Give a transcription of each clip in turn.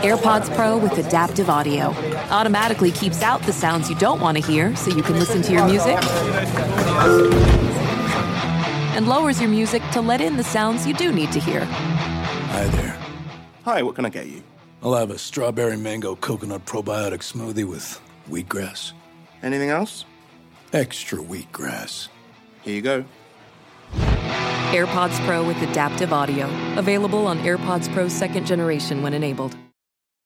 AirPods Pro with adaptive audio automatically keeps out the sounds you don't want to hear so you can listen to your music and lowers your music to let in the sounds you do need to hear. Hi there. Hi, what can I get you? I'll have a strawberry mango coconut probiotic smoothie with wheatgrass. Anything else? Extra wheatgrass. Here you go. AirPods Pro with adaptive audio. Available on AirPods Pro second generation when enabled.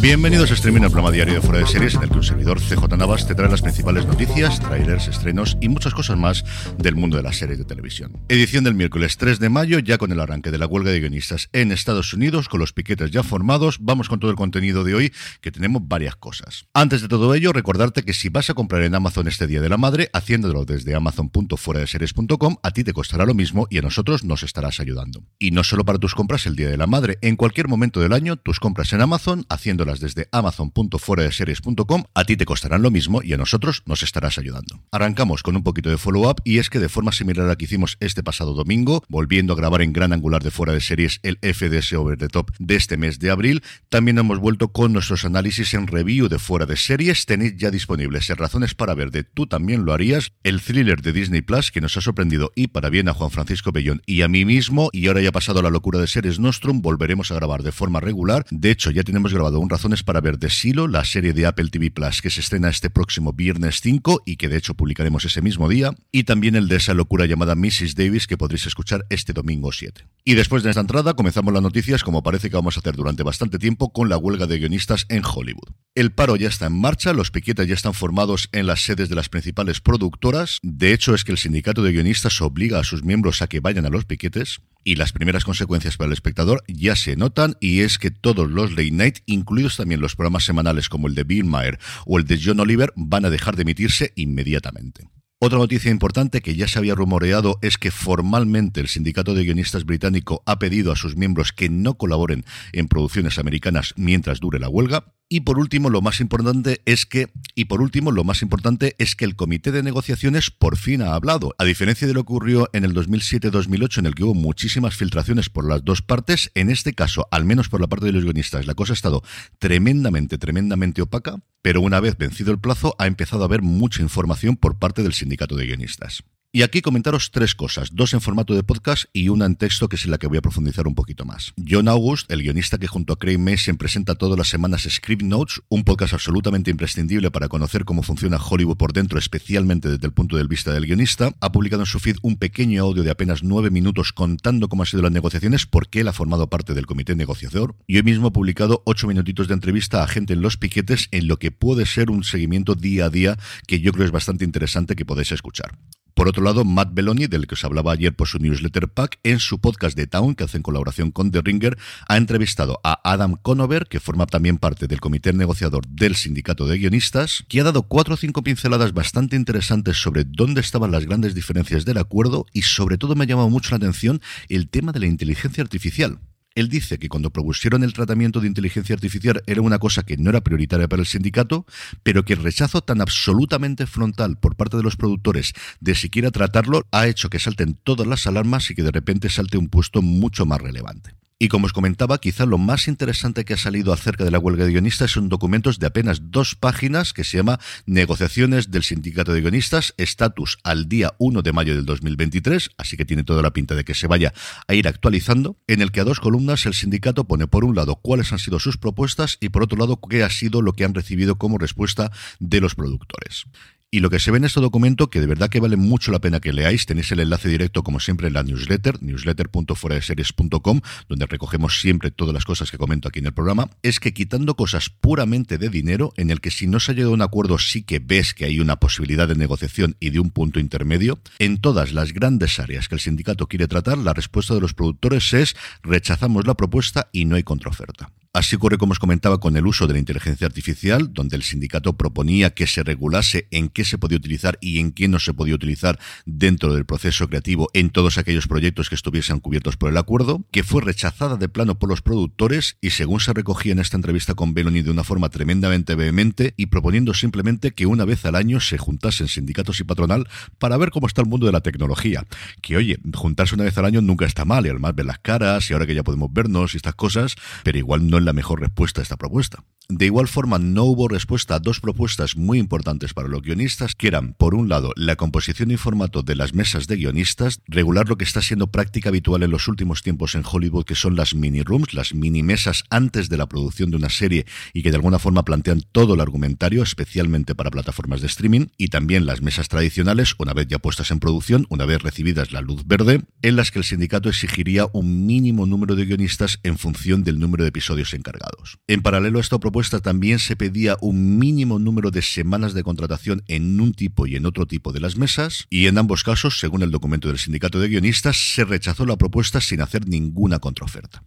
Bienvenidos a Streaming, el programa diario de Fuera de Series, en el que un servidor CJ Navas te trae las principales noticias, trailers, estrenos y muchas cosas más del mundo de las series de televisión. Edición del miércoles 3 de mayo, ya con el arranque de la huelga de guionistas en Estados Unidos, con los piquetes ya formados. Vamos con todo el contenido de hoy, que tenemos varias cosas. Antes de todo ello, recordarte que si vas a comprar en Amazon este Día de la Madre, haciéndolo desde amazon.fueradeseries.com, a ti te costará lo mismo y a nosotros nos estarás ayudando. Y no solo para tus compras el Día de la Madre, en cualquier momento del año, tus compras en Amazon, haciéndolas desde amazon.fueradeseries.com, a ti te costarán lo mismo y a nosotros nos estarás ayudando. Arrancamos con un poquito de follow-up y es que de forma similar a la que hicimos este pasado domingo, volviendo a grabar en gran angular de fuera de series el FDS Over the Top de este mes de abril, también hemos vuelto con nuestros análisis en review de fuera de series. Tenéis ya disponibles en Razones para Ver de Tú también lo harías, el thriller de Disney Plus que nos ha sorprendido y para bien a Juan Francisco Bellón y a mí mismo, y ahora ya ha pasado la locura de series Nostrum, volveremos a grabar de forma regular. De hecho, ya tenemos grabado un Razones para ver de Silo, la serie de Apple TV Plus que se estrena este próximo viernes 5 y que de hecho publicaremos ese mismo día, y también el de esa locura llamada Mrs. Davis que podréis escuchar este domingo 7. Y después de esta entrada comenzamos las noticias como parece que vamos a hacer durante bastante tiempo con la huelga de guionistas en Hollywood. El paro ya está en marcha, los piquetes ya están formados en las sedes de las principales productoras, de hecho es que el sindicato de guionistas obliga a sus miembros a que vayan a los piquetes, y las primeras consecuencias para el espectador ya se notan y es que todos los late night, incluidos también los programas semanales como el de Bill Maher o el de John Oliver, van a dejar de emitirse inmediatamente. Otra noticia importante que ya se había rumoreado es que formalmente el sindicato de guionistas británico ha pedido a sus miembros que no colaboren en producciones americanas mientras dure la huelga. Y por último, lo más importante es que, y por último, lo más importante es que el comité de negociaciones por fin ha hablado. A diferencia de lo que ocurrió en el 2007-2008, en el que hubo muchísimas filtraciones por las dos partes, en este caso, al menos por la parte de los guionistas, la cosa ha estado tremendamente, tremendamente opaca, pero una vez vencido el plazo, ha empezado a haber mucha información por parte del sindicato de guionistas. Y aquí comentaros tres cosas, dos en formato de podcast y una en texto que es en la que voy a profundizar un poquito más. John August, el guionista que junto a Craig Mason presenta todas las semanas Script Notes, un podcast absolutamente imprescindible para conocer cómo funciona Hollywood por dentro, especialmente desde el punto de vista del guionista, ha publicado en su feed un pequeño audio de apenas nueve minutos contando cómo han sido las negociaciones, por qué él ha formado parte del comité negociador, y hoy mismo ha publicado ocho minutitos de entrevista a gente en los piquetes en lo que puede ser un seguimiento día a día que yo creo es bastante interesante que podéis escuchar. Por otro lado, Matt Belloni, del que os hablaba ayer por su newsletter pack, en su podcast de Town, que hace en colaboración con The Ringer, ha entrevistado a Adam Conover, que forma también parte del comité negociador del sindicato de guionistas, que ha dado cuatro o cinco pinceladas bastante interesantes sobre dónde estaban las grandes diferencias del acuerdo y sobre todo me ha llamado mucho la atención el tema de la inteligencia artificial. Él dice que cuando propusieron el tratamiento de inteligencia artificial era una cosa que no era prioritaria para el sindicato, pero que el rechazo tan absolutamente frontal por parte de los productores de siquiera tratarlo ha hecho que salten todas las alarmas y que de repente salte un puesto mucho más relevante. Y como os comentaba, quizá lo más interesante que ha salido acerca de la huelga de guionistas son documentos de apenas dos páginas que se llama Negociaciones del Sindicato de Guionistas, estatus al día 1 de mayo del 2023, así que tiene toda la pinta de que se vaya a ir actualizando, en el que a dos columnas el sindicato pone por un lado cuáles han sido sus propuestas y por otro lado qué ha sido lo que han recibido como respuesta de los productores. Y lo que se ve en este documento, que de verdad que vale mucho la pena que leáis, tenéis el enlace directo como siempre en la newsletter, newsletter.foradeseries.com, donde recogemos siempre todas las cosas que comento aquí en el programa, es que quitando cosas puramente de dinero, en el que si no se ha llegado a un acuerdo sí que ves que hay una posibilidad de negociación y de un punto intermedio, en todas las grandes áreas que el sindicato quiere tratar, la respuesta de los productores es rechazamos la propuesta y no hay contraoferta. Así ocurre, como os comentaba, con el uso de la inteligencia artificial, donde el sindicato proponía que se regulase en qué se podía utilizar y en qué no se podía utilizar dentro del proceso creativo en todos aquellos proyectos que estuviesen cubiertos por el acuerdo, que fue rechazada de plano por los productores y según se recogía en esta entrevista con Beloni de una forma tremendamente vehemente y proponiendo simplemente que una vez al año se juntasen sindicatos y patronal para ver cómo está el mundo de la tecnología. Que oye, juntarse una vez al año nunca está mal y además ver las caras y ahora que ya podemos vernos y estas cosas, pero igual no la mejor respuesta a esta propuesta. De igual forma, no hubo respuesta a dos propuestas muy importantes para los guionistas, que eran, por un lado, la composición y formato de las mesas de guionistas, regular lo que está siendo práctica habitual en los últimos tiempos en Hollywood, que son las mini rooms, las mini mesas antes de la producción de una serie y que de alguna forma plantean todo el argumentario, especialmente para plataformas de streaming, y también las mesas tradicionales, una vez ya puestas en producción, una vez recibidas la luz verde, en las que el sindicato exigiría un mínimo número de guionistas en función del número de episodios encargados. En paralelo a esta propuesta también se pedía un mínimo número de semanas de contratación en un tipo y en otro tipo de las mesas, y en ambos casos, según el documento del sindicato de guionistas, se rechazó la propuesta sin hacer ninguna contraoferta.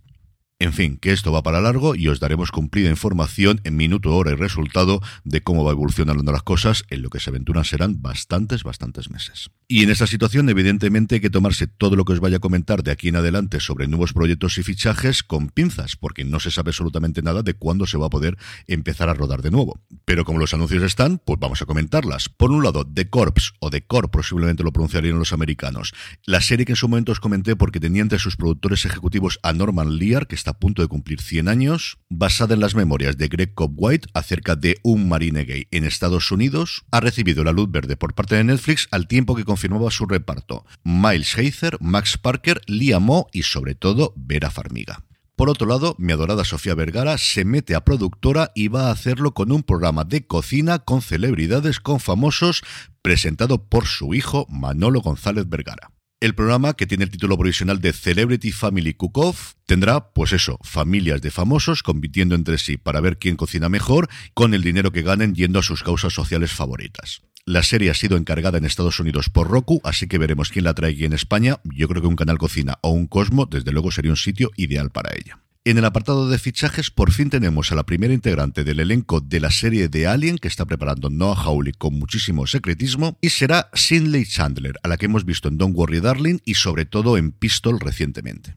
En fin, que esto va para largo y os daremos cumplida información en minuto, hora y resultado de cómo va evolucionando las cosas, en lo que se aventuran serán bastantes, bastantes meses. Y en esta situación, evidentemente, hay que tomarse todo lo que os vaya a comentar de aquí en adelante sobre nuevos proyectos y fichajes con pinzas, porque no se sabe absolutamente nada de cuándo se va a poder empezar a rodar de nuevo. Pero como los anuncios están, pues vamos a comentarlas. Por un lado, The Corps, o The Corp, posiblemente lo pronunciarían los americanos, la serie que en su momento os comenté porque tenía entre sus productores ejecutivos a Norman Lear, que está a punto de cumplir 100 años, basada en las memorias de Greg Cobb White acerca de un marine gay en Estados Unidos, ha recibido la luz verde por parte de Netflix al tiempo que confirmaba su reparto. Miles Heizer, Max Parker, Lia Mo y sobre todo Vera Farmiga. Por otro lado, mi adorada Sofía Vergara se mete a productora y va a hacerlo con un programa de cocina con celebridades, con famosos, presentado por su hijo Manolo González Vergara. El programa, que tiene el título provisional de Celebrity Family Cook-Off, tendrá, pues eso, familias de famosos compitiendo entre sí para ver quién cocina mejor, con el dinero que ganen yendo a sus causas sociales favoritas. La serie ha sido encargada en Estados Unidos por Roku, así que veremos quién la trae aquí en España. Yo creo que un canal cocina o un Cosmo, desde luego, sería un sitio ideal para ella. En el apartado de fichajes, por fin tenemos a la primera integrante del elenco de la serie de Alien que está preparando Noah Hawley con muchísimo secretismo, y será Sidney Chandler, a la que hemos visto en Don't Worry Darling y sobre todo en Pistol recientemente.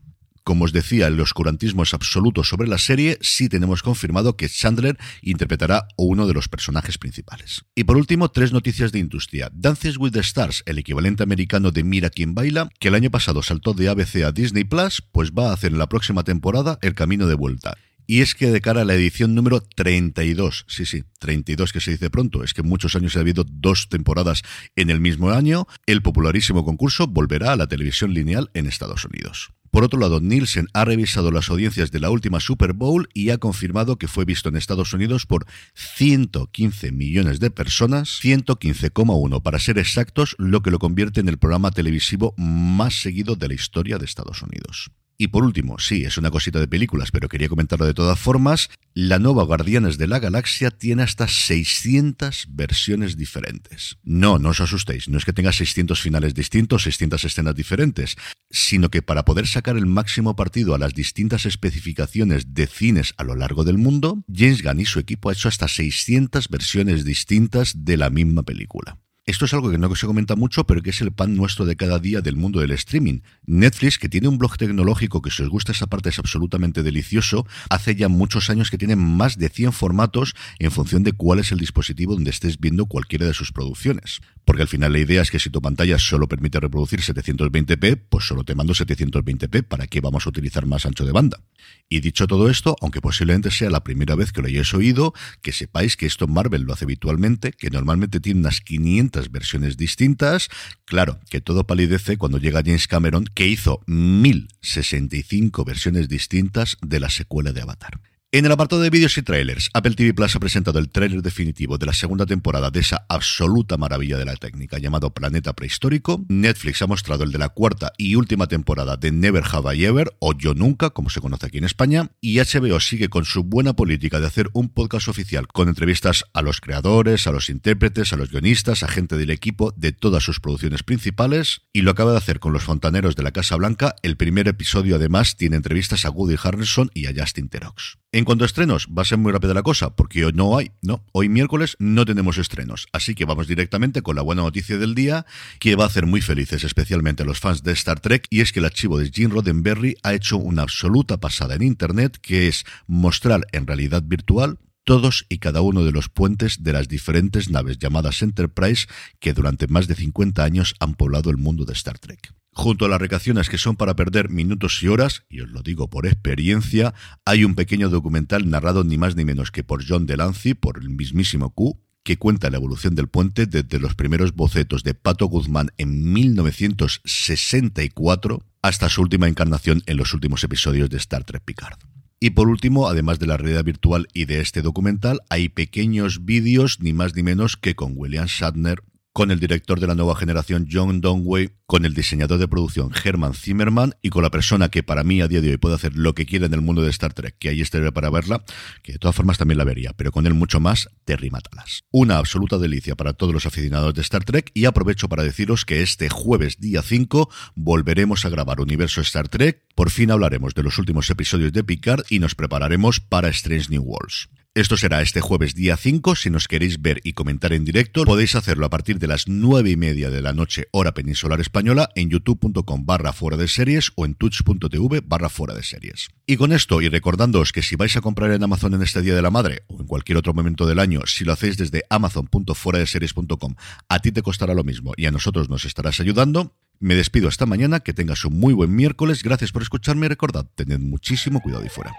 Como os decía, el oscurantismo es absoluto sobre la serie, sí tenemos confirmado que Chandler interpretará uno de los personajes principales. Y por último, tres noticias de industria. Dances with the Stars, el equivalente americano de Mira quien baila, que el año pasado saltó de ABC a Disney Plus, pues va a hacer en la próxima temporada el camino de vuelta. Y es que de cara a la edición número 32, sí, sí, 32 que se dice pronto, es que muchos años ha habido dos temporadas en el mismo año, el popularísimo concurso volverá a la televisión lineal en Estados Unidos. Por otro lado, Nielsen ha revisado las audiencias de la última Super Bowl y ha confirmado que fue visto en Estados Unidos por 115 millones de personas, 115,1 para ser exactos, lo que lo convierte en el programa televisivo más seguido de la historia de Estados Unidos. Y por último, sí, es una cosita de películas, pero quería comentarlo de todas formas, la nueva Guardianes de la Galaxia tiene hasta 600 versiones diferentes. No, no os asustéis, no es que tenga 600 finales distintos, 600 escenas diferentes, sino que para poder sacar el máximo partido a las distintas especificaciones de cines a lo largo del mundo, James Gunn y su equipo ha hecho hasta 600 versiones distintas de la misma película. Esto es algo que no se comenta mucho, pero que es el pan nuestro de cada día del mundo del streaming. Netflix, que tiene un blog tecnológico que si os gusta esa parte es absolutamente delicioso, hace ya muchos años que tiene más de 100 formatos en función de cuál es el dispositivo donde estés viendo cualquiera de sus producciones. Porque al final la idea es que si tu pantalla solo permite reproducir 720p, pues solo te mando 720p, ¿para qué vamos a utilizar más ancho de banda? Y dicho todo esto, aunque posiblemente sea la primera vez que lo hayáis oído, que sepáis que esto Marvel lo hace habitualmente, que normalmente tiene unas 500 versiones distintas. Claro, que todo palidece cuando llega James Cameron, que hizo 1065 versiones distintas de la secuela de Avatar. En el apartado de vídeos y trailers, Apple TV Plus ha presentado el tráiler definitivo de la segunda temporada de esa absoluta maravilla de la técnica llamado Planeta Prehistórico. Netflix ha mostrado el de la cuarta y última temporada de Never Have I Ever, o Yo Nunca, como se conoce aquí en España. Y HBO sigue con su buena política de hacer un podcast oficial con entrevistas a los creadores, a los intérpretes, a los guionistas, a gente del equipo de todas sus producciones principales. Y lo acaba de hacer con los fontaneros de la Casa Blanca. El primer episodio, además, tiene entrevistas a Woody Harrelson y a Justin Terox. En cuanto a estrenos, va a ser muy rápida la cosa, porque hoy no hay, no, hoy miércoles no tenemos estrenos, así que vamos directamente con la buena noticia del día, que va a hacer muy felices especialmente a los fans de Star Trek, y es que el archivo de Gene Roddenberry ha hecho una absoluta pasada en Internet, que es mostrar en realidad virtual todos y cada uno de los puentes de las diferentes naves llamadas Enterprise que durante más de 50 años han poblado el mundo de Star Trek. Junto a las recreaciones que son para perder minutos y horas, y os lo digo por experiencia, hay un pequeño documental narrado ni más ni menos que por John Delancey, por el mismísimo Q, que cuenta la evolución del puente desde los primeros bocetos de Pato Guzmán en 1964 hasta su última encarnación en los últimos episodios de Star Trek Picard. Y por último, además de la realidad virtual y de este documental, hay pequeños vídeos, ni más ni menos que con William Shatner con el director de la nueva generación John Dongway, con el diseñador de producción Herman Zimmerman y con la persona que para mí a día de hoy puede hacer lo que quiera en el mundo de Star Trek, que ahí estaré para verla, que de todas formas también la vería, pero con él mucho más, Terry Matalas. Una absoluta delicia para todos los aficionados de Star Trek y aprovecho para deciros que este jueves día 5 volveremos a grabar Universo Star Trek, por fin hablaremos de los últimos episodios de Picard y nos prepararemos para Strange New Worlds. Esto será este jueves día 5. Si nos queréis ver y comentar en directo, podéis hacerlo a partir de las nueve y media de la noche, hora peninsular española, en youtube.com barra fuera de series o en twitch.tv barra fuera de series. Y con esto, y recordándoos que si vais a comprar en Amazon en este Día de la Madre o en cualquier otro momento del año, si lo hacéis desde amazon.fueradeseries.com, a ti te costará lo mismo y a nosotros nos estarás ayudando. Me despido hasta mañana, que tengas un muy buen miércoles, gracias por escucharme y recordad, tened muchísimo cuidado y fuera.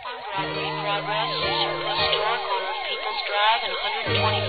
2020.